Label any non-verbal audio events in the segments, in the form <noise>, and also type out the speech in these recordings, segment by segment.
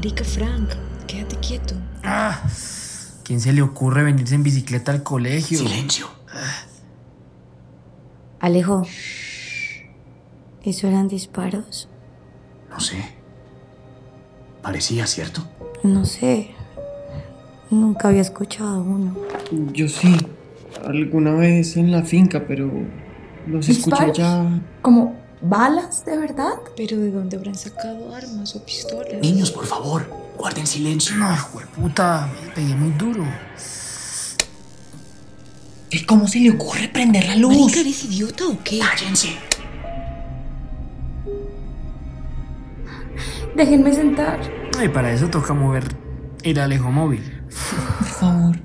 Marica Frank, quédate quieto. Ah, ¿quién se le ocurre venirse en bicicleta al colegio? Silencio. Alejo. ¿Eso eran disparos? No sé. Parecía, ¿cierto? No sé. Nunca había escuchado uno. Yo sí. Alguna vez en la finca, pero los escuché ¿Disparos? ya. ¿Como balas, de verdad? Pero ¿de dónde habrán sacado armas o pistolas? Niños, por favor, guarden silencio. No, puta, me pegué muy duro. ¿Y cómo se le ocurre prender la luz? Marica, ¿eres idiota o qué? Cállense. Déjenme sentar. Y para eso toca mover el Alejo móvil. Por favor,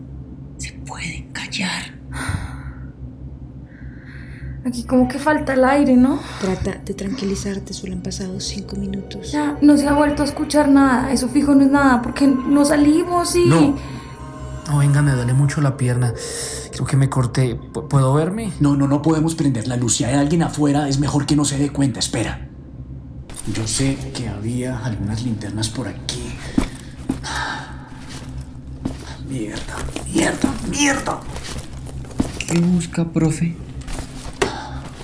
Aquí como que falta el aire, ¿no? Trata de tranquilizarte, solo han pasado cinco minutos. Ya no se ha vuelto a escuchar nada. Eso fijo no es nada, porque no salimos y... No. No, venga, me duele mucho la pierna. Creo que me corté. ¿Pu- ¿Puedo verme? No, no, no podemos prender la luz. Si hay alguien afuera, es mejor que no se dé cuenta. Espera. Yo sé que había algunas linternas por aquí. Mierda, mierda, mierda. ¿Qué busca, profe?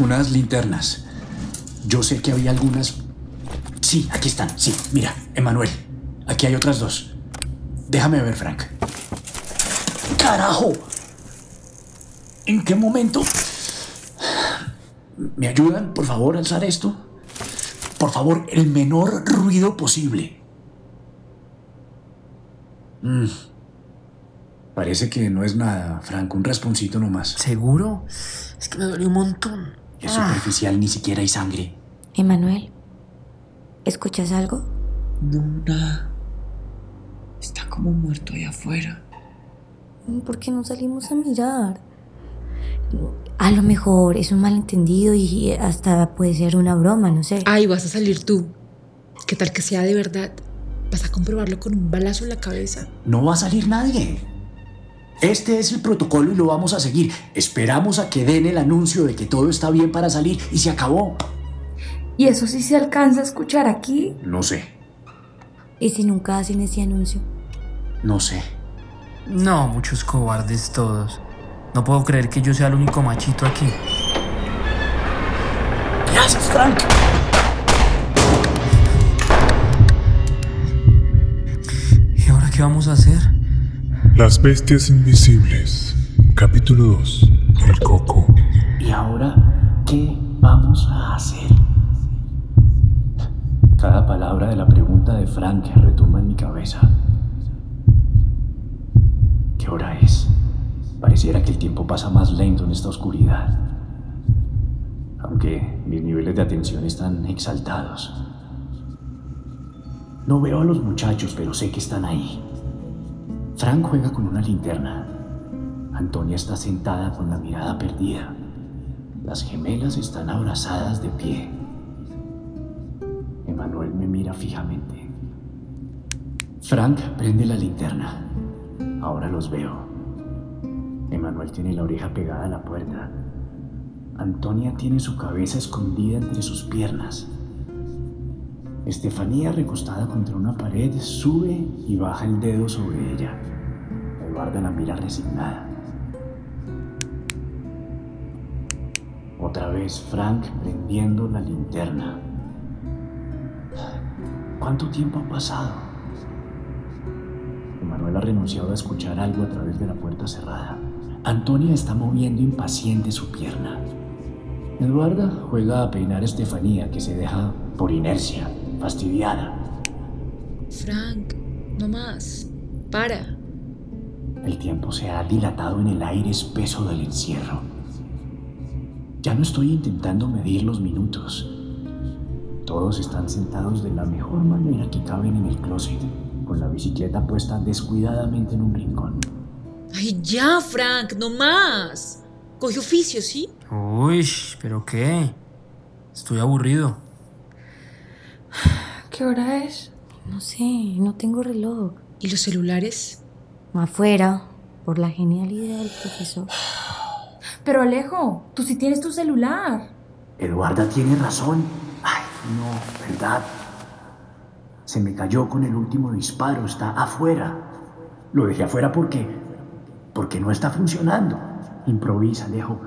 Unas linternas. Yo sé que había algunas. Sí, aquí están. Sí, mira, Emanuel. Aquí hay otras dos. Déjame ver, Frank. ¡Carajo! ¿En qué momento? ¿Me ayudan, por favor, a alzar esto? Por favor, el menor ruido posible. Mm. Parece que no es nada, Frank. Un rasponcito nomás. ¿Seguro? Es que me duele un montón. Es superficial, ni siquiera hay sangre. Emanuel. ¿Escuchas algo? No, nada. Está como muerto allá afuera. ¿Por qué no salimos a mirar? A lo mejor es un malentendido y hasta puede ser una broma, no sé. Ay, vas a salir tú. ¿Qué tal que sea de verdad? ¿Vas a comprobarlo con un balazo en la cabeza? No va a salir nadie. Este es el protocolo y lo vamos a seguir. Esperamos a que den el anuncio de que todo está bien para salir y se acabó. ¿Y eso sí se alcanza a escuchar aquí? No sé, ¿Y si nunca hacen ese anuncio? no sé. No, muchos cobardes todos. No puedo creer que yo sea el único machito aquí. Gracias, Frank. ¿Y ahora qué vamos a hacer? Las bestias invisibles. Capítulo 2. El coco. ¿Y ahora qué vamos a hacer? Cada palabra de la pregunta de Frank retumba en mi cabeza. ¿Qué hora es? Pareciera que el tiempo pasa más lento en esta oscuridad. Aunque mis niveles de atención están exaltados. No veo a los muchachos, pero sé que están ahí. Frank juega con una linterna. Antonia está sentada con la mirada perdida. Las gemelas están abrazadas de pie. Emanuel me mira fijamente. Frank prende la linterna. Ahora los veo. Emanuel tiene la oreja pegada a la puerta. Antonia tiene su cabeza escondida entre sus piernas. Estefanía, recostada contra una pared, sube y baja el dedo sobre ella. Eduarda la mira resignada. Otra vez Frank prendiendo la linterna. ¿Cuánto tiempo ha pasado? Emanuel ha renunciado a escuchar algo a través de la puerta cerrada. Antonia está moviendo impaciente su pierna. Eduarda juega a peinar a Estefanía, que se deja por inercia, fastidiada. Frank, no más. Para. El tiempo se ha dilatado en el aire espeso del encierro. Ya no estoy intentando medir los minutos. Todos están sentados de la mejor manera que caben en el closet, con la bicicleta puesta descuidadamente en un rincón. Ay, ya, Frank, no más. Coge oficio, ¿sí? Uy, ¿pero qué? Estoy aburrido. ¿Qué hora es? No sé, no tengo reloj. ¿Y los celulares? Afuera, por la genialidad del profesor. Pero Alejo, tú sí tienes tu celular. Eduarda tiene razón. Ay, no, ¿verdad? Se me cayó con el último disparo, está afuera. Lo dejé afuera porque. porque no está funcionando. Improvisa, Alejo.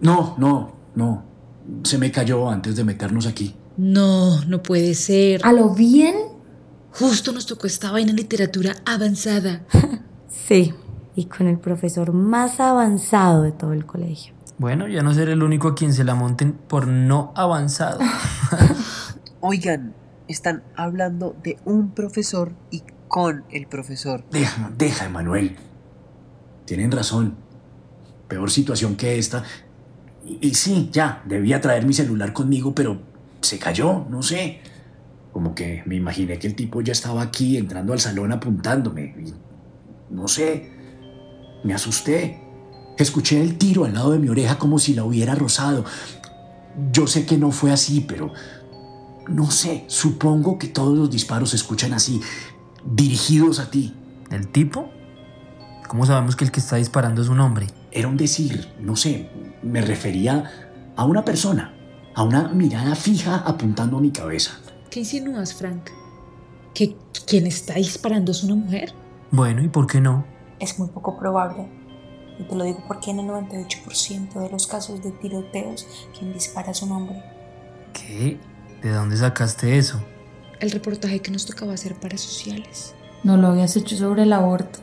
No, no, no. Se me cayó antes de meternos aquí. No, no puede ser. ¿A lo bien? Justo nos tocó esta vaina en literatura avanzada. <laughs> Sí, y con el profesor más avanzado de todo el colegio. Bueno, ya no seré el único a quien se la monten por no avanzado. <laughs> Oigan, están hablando de un profesor y con el profesor. Deja, deja, Emanuel. Tienen razón. Peor situación que esta. Y, y sí, ya, debía traer mi celular conmigo, pero se cayó, no sé. Como que me imaginé que el tipo ya estaba aquí entrando al salón apuntándome. Y, no sé. Me asusté. Escuché el tiro al lado de mi oreja como si la hubiera rozado. Yo sé que no fue así, pero no sé. Supongo que todos los disparos se escuchan así, dirigidos a ti. ¿El tipo? ¿Cómo sabemos que el que está disparando es un hombre? Era un decir, no sé, me refería a una persona, a una mirada fija apuntando a mi cabeza. ¿Qué insinúas, Frank? ¿Que quien está disparando es una mujer? Bueno, ¿y por qué no? Es muy poco probable. Y te lo digo porque en el 98% de los casos de tiroteos, quien dispara es un hombre. ¿Qué? ¿De dónde sacaste eso? El reportaje que nos tocaba hacer para sociales. No lo habías hecho sobre el aborto.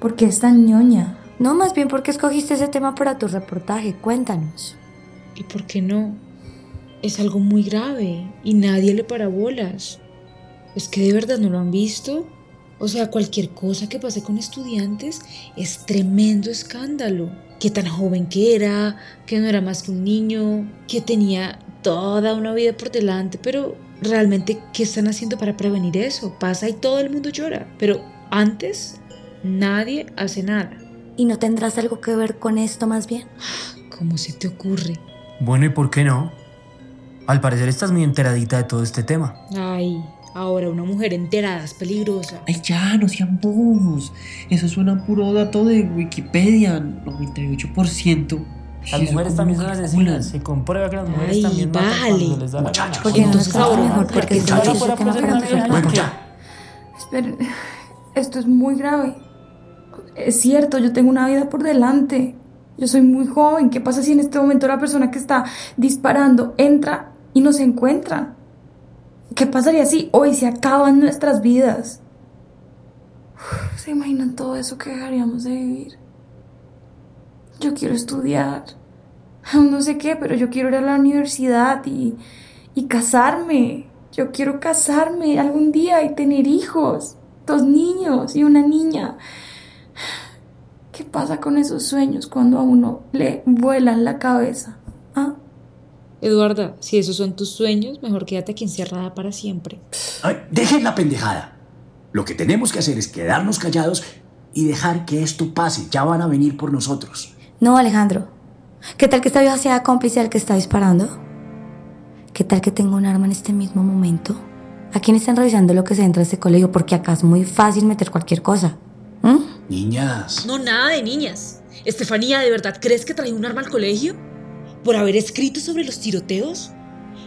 ¿Por qué es tan ñoña? No, más bien porque escogiste ese tema para tu reportaje. Cuéntanos. ¿Y por qué no? Es algo muy grave y nadie le para bolas. ¿Es que de verdad no lo han visto? O sea, cualquier cosa que pase con estudiantes es tremendo escándalo. Que tan joven que era, que no era más que un niño, que tenía toda una vida por delante, pero realmente, ¿qué están haciendo para prevenir eso? Pasa y todo el mundo llora, pero antes nadie hace nada. ¿Y no tendrás algo que ver con esto más bien? ¿Cómo se te ocurre? Bueno, ¿y por qué no? Al parecer estás muy enteradita de todo este tema. Ay, ahora una mujer enterada es peligrosa. Ay, ya, no sean bobos. Eso suena a puro dato de Wikipedia. 98%. Las mujeres también no son asesinas. Se comprueba que las mujeres Ay, también matan bájale. cuando les da Muchachos. Porque no Entonces, ahora, mejor, porque ese fuera Bueno, ya. Esperen, esto es muy grave. Es cierto, yo tengo una vida por delante. Yo soy muy joven. ¿Qué pasa si en este momento la persona que está disparando entra y nos encuentra? ¿Qué pasaría si hoy se acaban nuestras vidas? ¿Se imaginan todo eso que dejaríamos de vivir? Yo quiero estudiar. <laughs> No sé qué, pero yo quiero ir a la universidad y, y casarme. Yo quiero casarme algún día y tener hijos. Dos niños y una niña. <sighs> ¿Qué pasa con esos sueños cuando a uno le vuelan la cabeza? Eduarda, si esos son tus sueños, mejor quédate aquí encerrada para siempre. Ay, dejen la pendejada. Lo que tenemos que hacer es quedarnos callados y dejar que esto pase. Ya van a venir por nosotros. No, Alejandro. ¿Qué tal que esta vieja sea cómplice al que está disparando? ¿Qué tal que tenga un arma en este mismo momento? ¿A quién están revisando lo que se entra a este colegio? Porque acá es muy fácil meter cualquier cosa. ¿Mm? Niñas. No, nada de niñas. Estefanía, ¿de verdad crees que trae un arma al colegio? ¿Por haber escrito sobre los tiroteos?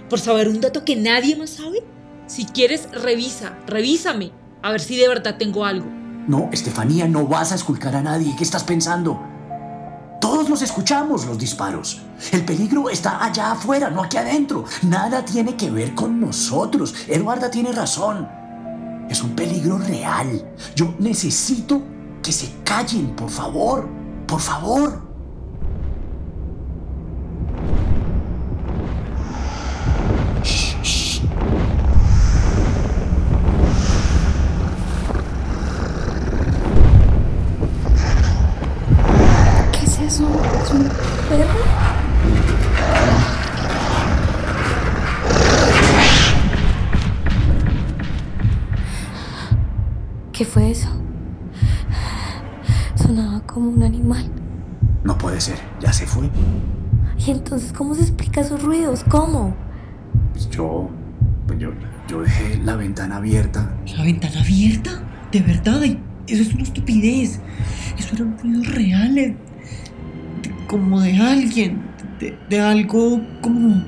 ¿Por saber un dato que nadie más sabe? Si quieres, revisa, revísame. A ver si de verdad tengo algo. No, Estefanía, no vas a esculcar a nadie. ¿Qué estás pensando? Todos los escuchamos, los disparos. El peligro está allá afuera, no aquí adentro. Nada tiene que ver con nosotros. Eduarda tiene razón. Es un peligro real. Yo necesito que se callen, por favor. Por favor. ¿Qué fue eso? Sonaba como un animal. No puede ser. Ya se fue. ¿Y entonces cómo se explica esos ruidos? ¿Cómo? Pues yo, pues yo, yo dejé la ventana abierta. ¿La ventana abierta? ¿De verdad? Eso es una estupidez. Eso eran ruidos reales. De- como de alguien. De, de algo como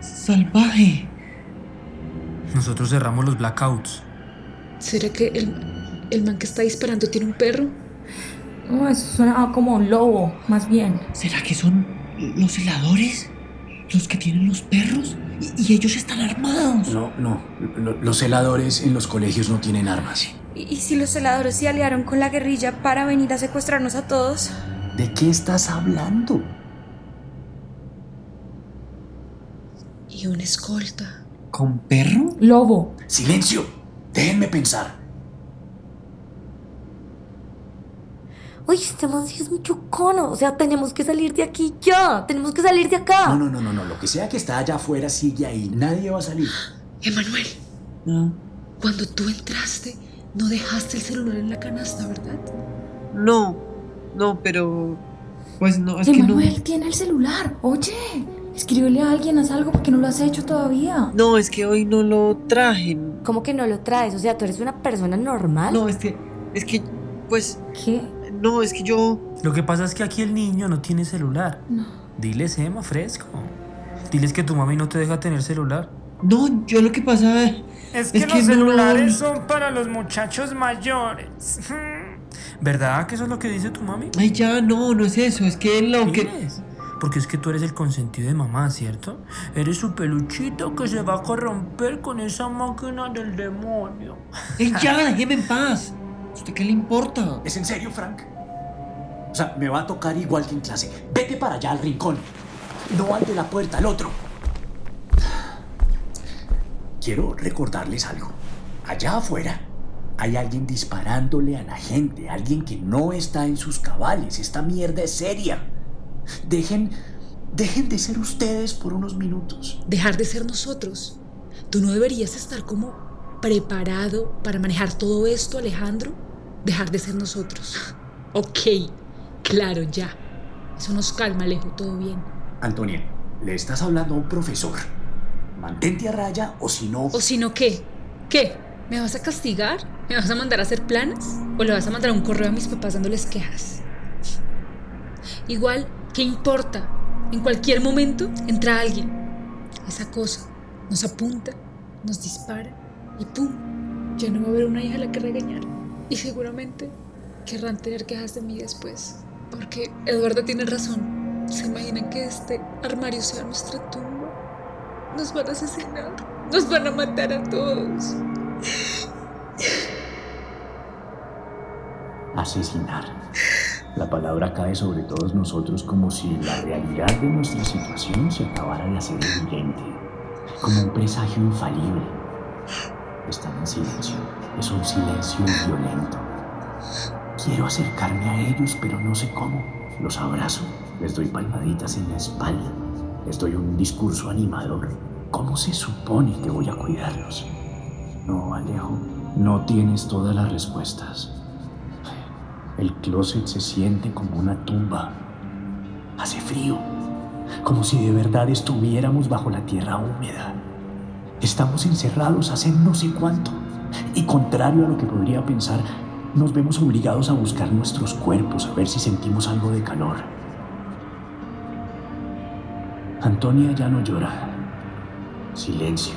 salvaje. Nosotros cerramos los blackouts. ¿Será que el, el man que está disparando tiene un perro? No, eso suena como un lobo, más bien. ¿Será que son los heladores? ¿Los que tienen los perros? Y, y ellos están armados. No, no. lo- Los heladores en los colegios no tienen armas. ¿Y, y si los celadores se aliaron con la guerrilla para venir a secuestrarnos a todos? ¿De qué estás hablando? Y una escolta. ¿Con perro? Lobo. Silencio. Déjenme pensar. Oye, este man sí es mucho cono. O sea, tenemos que salir de aquí ya. Tenemos que salir de acá. No, no, no, no, no. Lo que sea que está allá afuera sigue ahí. Nadie va a salir. Emanuel, No. cuando tú entraste, no dejaste el celular en la canasta, ¿verdad? No, no, pero. Pues no, es que Emanuel no. tiene el celular. Oye, escríbele a alguien, haz algo porque no lo has hecho todavía. No, es que hoy no lo traje. ¿Cómo que no lo traes? O sea, tú eres una persona normal. No, es que. Es que. Pues. ¿Qué? No, es que yo. Lo que pasa es que aquí el niño no tiene celular. No. Diles, Emma, fresco. Diles que tu mami no te deja tener celular. No, yo lo que pasa. Es Es que que los no- celulares son para los muchachos mayores. <laughs> ¿Verdad que eso es lo que dice tu mami? Ay, ya, no, no es eso. Es que lo que. Diles. Porque es que tú eres el consentido de mamá, ¿cierto? Eres su peluchito que se va a corromper con esa máquina del demonio. Ey, ya, déjeme en paz. ¿A usted qué le importa? ¿Es en serio, Frank? O sea, me va a tocar igual que en clase. Vete para allá al rincón. No al de la puerta, al otro. Quiero recordarles algo. Allá afuera hay alguien disparándole a la gente, alguien que no está en sus cabales. Esta mierda es seria. Dejen, dejen de ser ustedes por unos minutos. Dejar de ser nosotros. Tú no deberías estar como preparado para manejar todo esto, Alejandro. Dejar de ser nosotros. <laughs> Ok, claro, ya. Eso nos calma, Alejo, todo bien. Antonia, le estás hablando a un profesor. Mantente a raya o si no... ¿O si no qué? ¿Qué? ¿Me vas a castigar? ¿Me vas a mandar a hacer planes? ¿O le vas a mandar un correo a mis papás dándoles quejas? Igual, ¿qué importa? En cualquier momento entra alguien. Esa cosa nos apunta, nos dispara y ¡pum! Ya no va a haber una hija a la que regañar. Y seguramente querrán tener quejas de mí después. Porque Eduardo tiene razón. ¿Se imaginan que este armario sea nuestra tumba? Nos van a asesinar. Nos van a matar a todos. asesinar. La palabra cae sobre todos nosotros como si la realidad de nuestra situación se acabara de hacer evidente, como un presagio infalible. Están en silencio, es un silencio violento. Quiero acercarme a ellos, pero no sé cómo. Los abrazo, les doy palmaditas en la espalda, les doy un discurso animador. ¿Cómo se supone que voy a cuidarlos? No, Alejo, no tienes todas las respuestas. El closet se siente como una tumba. Hace frío, como si de verdad estuviéramos bajo la tierra húmeda. Estamos encerrados hace no sé cuánto. Y contrario a lo que podría pensar, nos vemos obligados a buscar nuestros cuerpos a ver si sentimos algo de calor. Antonia ya no llora. Silencio.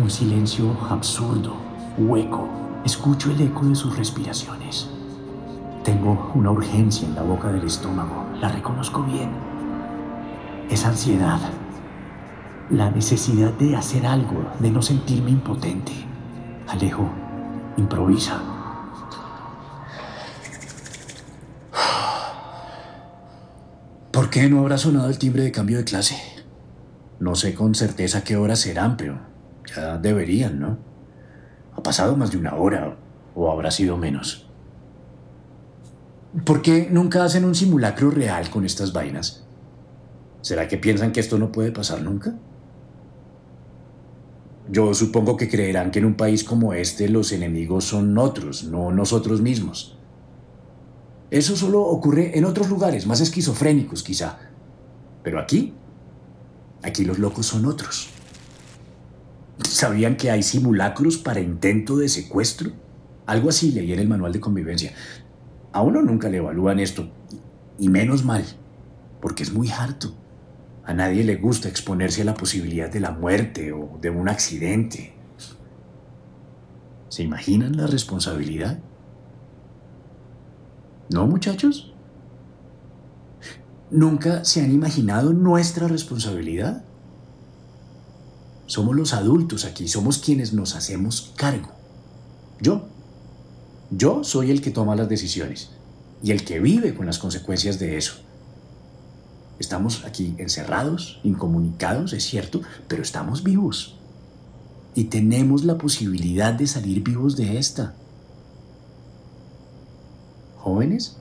Un silencio absurdo, hueco. Escucho el eco de sus respiraciones. Tengo una urgencia en la boca del estómago. La reconozco bien. Es ansiedad. La necesidad de hacer algo, de no sentirme impotente. Alejo, improvisa. ¿Por qué no habrá sonado el timbre de cambio de clase? No sé con certeza qué horas serán, pero ya deberían, ¿no? Ha pasado más de una hora, o habrá sido menos. ¿Por qué nunca hacen un simulacro real con estas vainas? ¿Será que piensan que esto no puede pasar nunca? Yo supongo que creerán que en un país como este los enemigos son otros, no nosotros mismos. Eso solo ocurre en otros lugares, más esquizofrénicos quizá. Pero aquí, aquí los locos son otros. ¿Sabían que hay simulacros para intento de secuestro? Algo así leí en el manual de convivencia. A uno nunca le evalúan esto, y menos mal, porque es muy harto. A nadie le gusta exponerse a la posibilidad de la muerte o de un accidente. ¿Se imaginan la responsabilidad? ¿No, muchachos? ¿Nunca se han imaginado nuestra responsabilidad? Somos los adultos aquí, somos quienes nos hacemos cargo. Yo. Yo soy el que toma las decisiones y el que vive con las consecuencias de eso. Estamos aquí encerrados, incomunicados, es cierto, pero estamos vivos. Y tenemos la posibilidad de salir vivos de esta. ¿Jóvenes?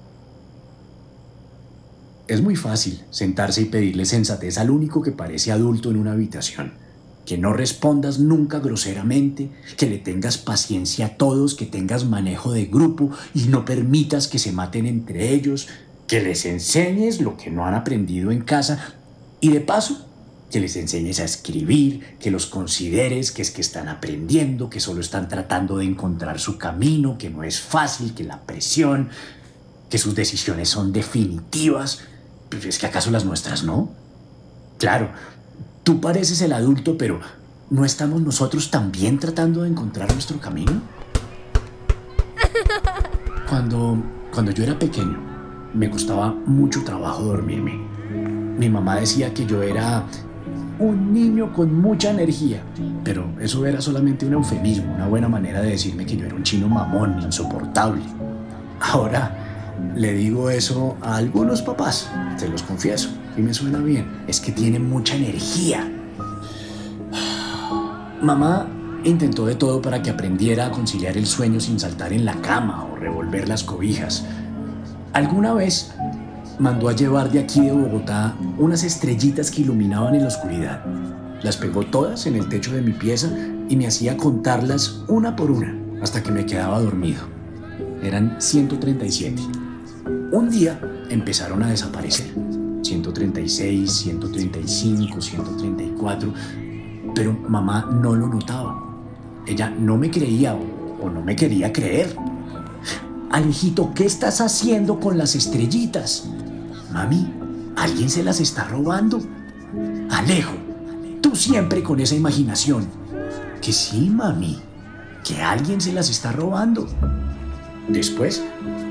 Es muy fácil sentarse y pedirle sensatez al único que parece adulto en una habitación. Que no respondas nunca groseramente, que le tengas paciencia a todos, que tengas manejo de grupo y no permitas que se maten entre ellos, que les enseñes lo que no han aprendido en casa y de paso que les enseñes a escribir, que los consideres que es que están aprendiendo, que solo están tratando de encontrar su camino, que no es fácil, que la presión, que sus decisiones son definitivas, pero es que acaso las nuestras no. Claro, tú pareces el adulto, pero ¿no estamos nosotros también tratando de encontrar nuestro camino? <laughs> Cuando, cuando yo era pequeño, me costaba mucho trabajo dormirme. Mi mamá decía que yo era un niño con mucha energía, pero eso era solamente un eufemismo, una buena manera de decirme que yo era un chino mamón, insoportable. Ahora le digo eso a algunos papás, te los confieso, y me suena bien, es que tienen mucha energía. Mamá intentó de todo para que aprendiera a conciliar el sueño sin saltar en la cama o revolver las cobijas. Alguna vez mandó a llevar de aquí de Bogotá unas estrellitas que iluminaban en la oscuridad. Las pegó todas en el techo de mi pieza y me hacía contarlas una por una hasta que me quedaba dormido. Eran 137. Un día empezaron a desaparecer. 136, 135, 134. Pero mamá no lo notaba. Ella no me creía o, no me quería creer. Alejito, ¿qué estás haciendo con las estrellitas? Mami, alguien se las está robando. Alejo, tú siempre con esa imaginación. Que sí, mami, que alguien se las está robando. Después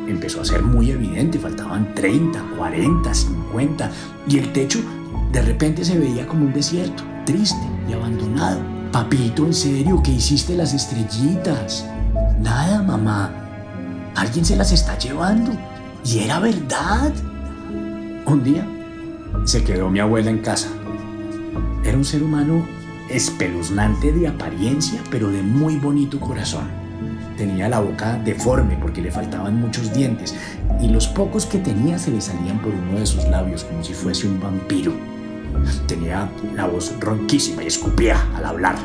empezó a ser muy evidente, faltaban 30, 40, 50 y el techo de repente se veía como un desierto, triste y abandonado. Papito, en serio, ¿qué hiciste las estrellitas? Nada, mamá. Alguien se las está llevando. Y era verdad. Un día se quedó mi abuela en casa. Era un ser humano espeluznante de apariencia, pero de muy bonito corazón. Tenía la boca deforme porque le faltaban muchos dientes y los pocos que tenía se le salían por uno de sus labios como si fuese un vampiro. Tenía la voz ronquísima y escupía al hablar.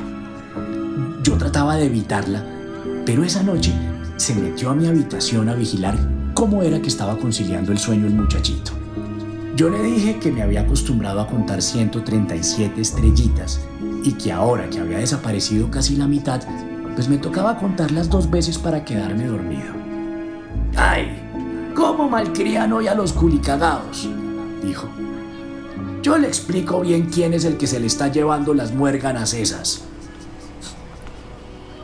Yo trataba de evitarla, pero esa noche se metió a mi habitación a vigilar cómo era que estaba conciliando el sueño el muchachito. Yo le dije que me había acostumbrado a contar 137 estrellitas y que ahora que había desaparecido casi la mitad, pues me tocaba contarlas dos veces para quedarme dormido. ¡Ay! ¿Cómo malcrían hoy a los culicagados? dijo. Yo le explico bien quién es el que se le está llevando las muérganas esas.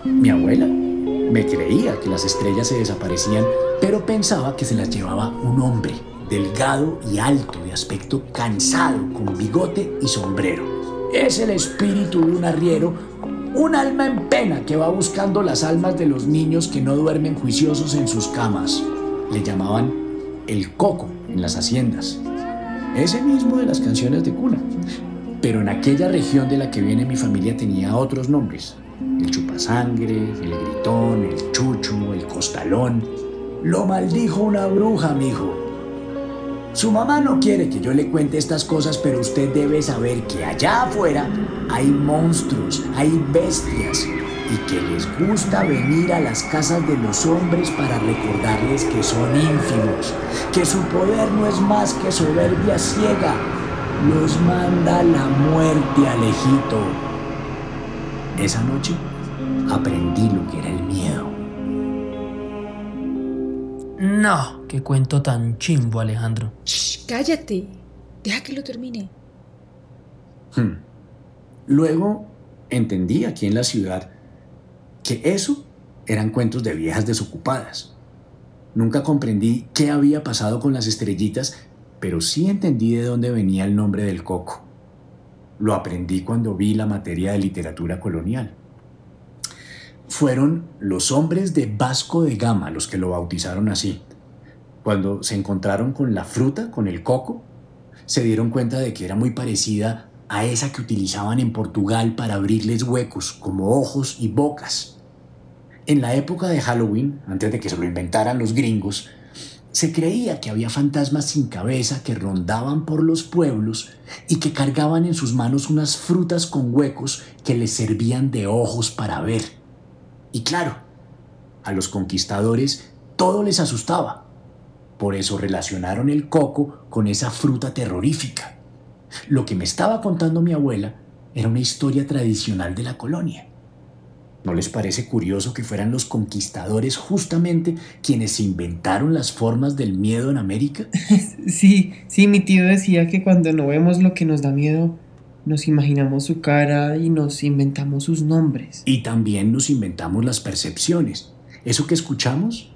Mi abuela me creía que las estrellas se desaparecían, pero pensaba que se las llevaba un hombre, delgado y alto, de aspecto cansado, con bigote y sombrero. Es el espíritu de un arriero, un alma en pena que va buscando las almas de los niños que no duermen juiciosos en sus camas. Le llamaban el coco en las haciendas. Ese mismo de las canciones de cuna. Pero en aquella región de la que viene mi familia tenía otros nombres el chupasangre, el gritón, el chucho, el costalón. Lo maldijo una bruja, mijo. Su mamá no quiere que yo le cuente estas cosas, pero usted debe saber que allá afuera hay monstruos, hay bestias, y que les gusta venir a las casas de los hombres para recordarles que son ínfimos, que su poder no es más que soberbia ciega. Los manda la muerte, Alejito. Esa noche aprendí lo que era el miedo. No, qué cuento tan chimbo, Alejandro. Shh, cállate. Deja que lo termine. Hmm. Luego entendí aquí en la ciudad que eso eran cuentos de viejas desocupadas. Nunca comprendí qué había pasado con las estrellitas, pero sí entendí de dónde venía el nombre del coco. Lo aprendí cuando vi la materia de literatura colonial. Fueron los hombres de Vasco de Gama los que lo bautizaron así. Cuando se encontraron con la fruta, con el coco, se dieron cuenta de que era muy parecida a esa que utilizaban en Portugal para abrirles huecos como ojos y bocas. En la época de Halloween, antes de que se lo inventaran los gringos, se creía que había fantasmas sin cabeza que rondaban por los pueblos y que cargaban en sus manos unas frutas con huecos que les servían de ojos para ver. Y claro, a los conquistadores todo les asustaba. Por eso relacionaron el coco con esa fruta terrorífica. Lo que me estaba contando mi abuela era una historia tradicional de la colonia. ¿No les parece curioso que fueran los conquistadores justamente quienes inventaron las formas del miedo en América? <laughs> Sí, sí, mi tío decía que cuando no vemos lo que nos da miedo, nos imaginamos su cara y nos inventamos sus nombres. Y también nos inventamos las percepciones. Eso que escuchamos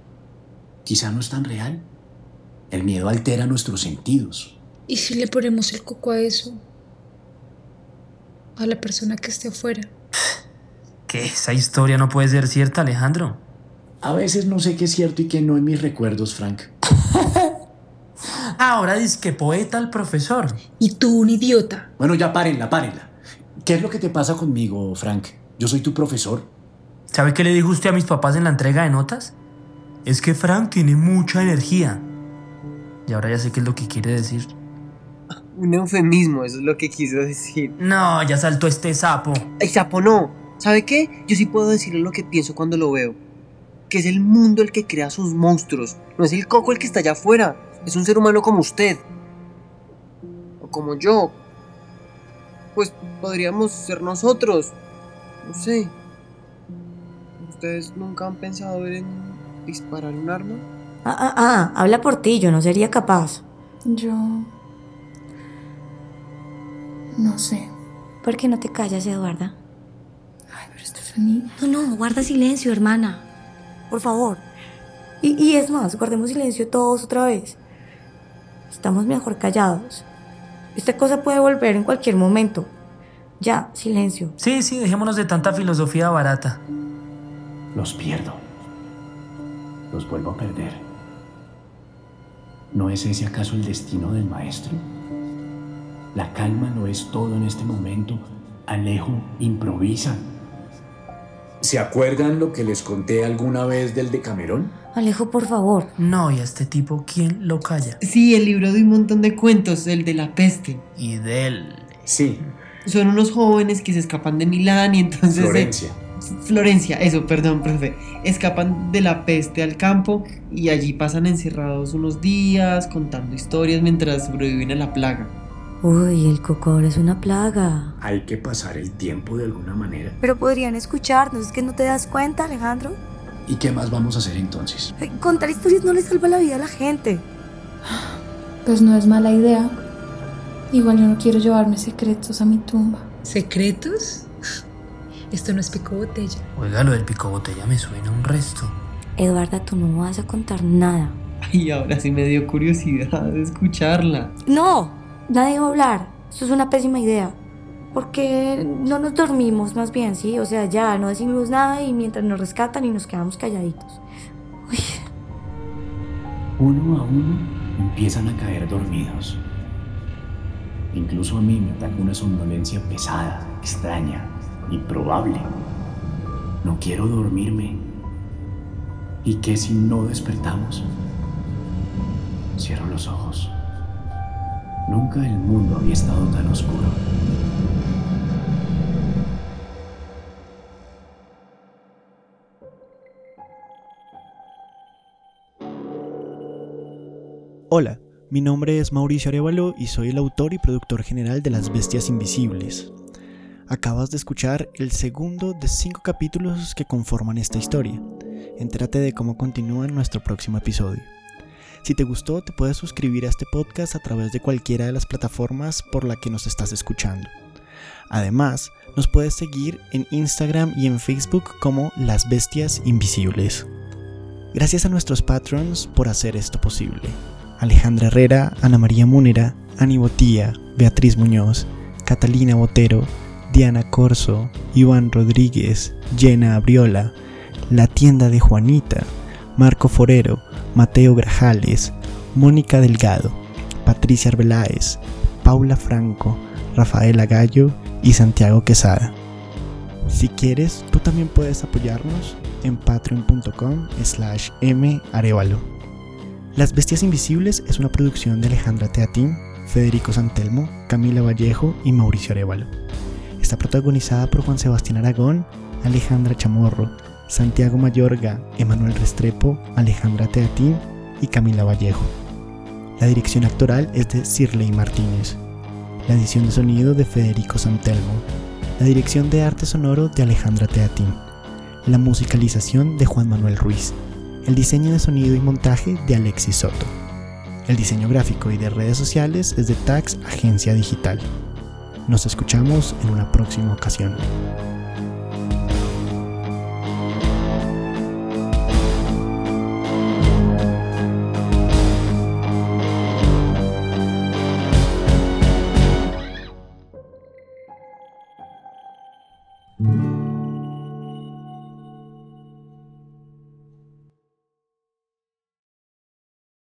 quizá no es tan real. El miedo altera nuestros sentidos. ¿Y si le ponemos el coco a eso? A la persona que esté afuera. ¿Qué? Esa historia no puede ser cierta, Alejandro. A veces no sé qué es cierto y qué no en mis recuerdos, Frank. <laughs> Ahora dice que poeta el profesor. Y tú, un idiota. Bueno, ya párenla, párenla. ¿Qué es lo que te pasa conmigo, Frank? Yo soy tu profesor. ¿Sabe qué le dijo usted a mis papás en la entrega de notas? Es que Frank tiene mucha energía. Y ahora ya sé qué es lo que quiere decir. Un eufemismo, eso es lo que quiso decir. No, ya saltó este sapo. ¡Ay, sapo no! ¿Sabe qué? Yo sí puedo decirle lo que pienso cuando lo veo. Que es el mundo el que crea sus monstruos. No es el coco el que está allá afuera. Es un ser humano como usted. O como yo. Pues podríamos ser nosotros. No sé. ¿Ustedes nunca han pensado en disparar un arma? Ah, ah, ah, habla por ti, yo no sería capaz. Yo... No sé. ¿Por qué no te callas, Eduarda? Ay, pero Stephanie... No, no, guarda silencio, hermana. Por favor. Y, y es más, guardemos silencio todos otra vez. Estamos mejor callados. Esta cosa puede volver en cualquier momento. Ya, silencio. Sí, sí, dejémonos de tanta filosofía barata. Los pierdo. Los vuelvo a perder. ¿No es ese acaso el destino del maestro? La calma lo es todo en este momento. Alejo improvisa. ¿Se acuerdan lo que les conté alguna vez del Decamerón? Alejo, por favor. No, y a este tipo, ¿quién lo calla? Sí, el libro de un montón de cuentos, el de la peste. Y del... Sí, Son unos jóvenes que se escapan de Milán y entonces... Florencia. Florencia, eso, perdón, profe. Escapan de la peste al campo y allí pasan encerrados unos días contando historias mientras sobreviven a la plaga. Uy, el coco ahora es una plaga. Hay que pasar el tiempo de alguna manera. Pero podrían escucharnos, ¿es que no te das cuenta, Alejandro? ¿Y qué más vamos a hacer entonces? Ay, Contar historias no le salva la vida a la gente. Pues no es mala idea. Igual yo no quiero llevarme secretos a mi tumba. ¿Secretos? Esto no es pico botella. Oiga, lo del pico botella me suena un resto. Eduarda, tú no vas a contar nada. Y ahora sí me dio curiosidad de escucharla. No, nadie va a hablar. Eso es una pésima idea. Porque no nos dormimos más bien, ¿sí? O sea, ya no decimos nada y mientras nos rescatan y nos quedamos calladitos. Uy, Uno a uno empiezan a caer dormidos. Incluso a mí me ataca una somnolencia pesada, extraña, improbable. No quiero dormirme. ¿Y qué si no despertamos? Cierro los ojos. Nunca el mundo había estado tan oscuro. Hola, mi nombre es Mauricio Arevalo y soy el autor y productor general de Las Bestias Invisibles. Acabas de escuchar el segundo de cinco capítulos que conforman esta historia. Entérate de cómo continúa en nuestro próximo episodio. Si te gustó, te puedes suscribir a este podcast a través de cualquiera de las plataformas por la que nos estás escuchando. Además, nos puedes seguir en Instagram y en Facebook como Las Bestias Invisibles. Gracias a nuestros patrons por hacer esto posible. Alejandra Herrera, Ana María Múnera, Ani Botía, Beatriz Muñoz, Catalina Botero, Diana Corso, Iván Rodríguez, Jenna Abriola, La Tienda de Juanita, Marco Forero, Mateo Grajales, Mónica Delgado, Patricia Arbeláez, Paula Franco, Rafaela Gallo y Santiago Quesada. Si quieres, tú también puedes apoyarnos en patreon.com slash marevalo. Las Bestias Invisibles es una producción de Alejandra Teatín, Federico Santelmo, Camila Vallejo y Mauricio Arevalo. Está protagonizada por Juan Sebastián Aragón, Alejandra Chamorro, Santiago Mayorga, Emanuel Restrepo, Alejandra Teatín y Camila Vallejo. La dirección actoral es de Sirley Martínez. La edición de sonido de Federico Santelmo. La dirección de arte sonoro de Alejandra Teatín. La musicalización de Juan Manuel Ruiz. El diseño de sonido y montaje de Alexis Soto. El diseño gráfico y de redes sociales es de Tax Agencia Digital. Nos escuchamos en una próxima ocasión.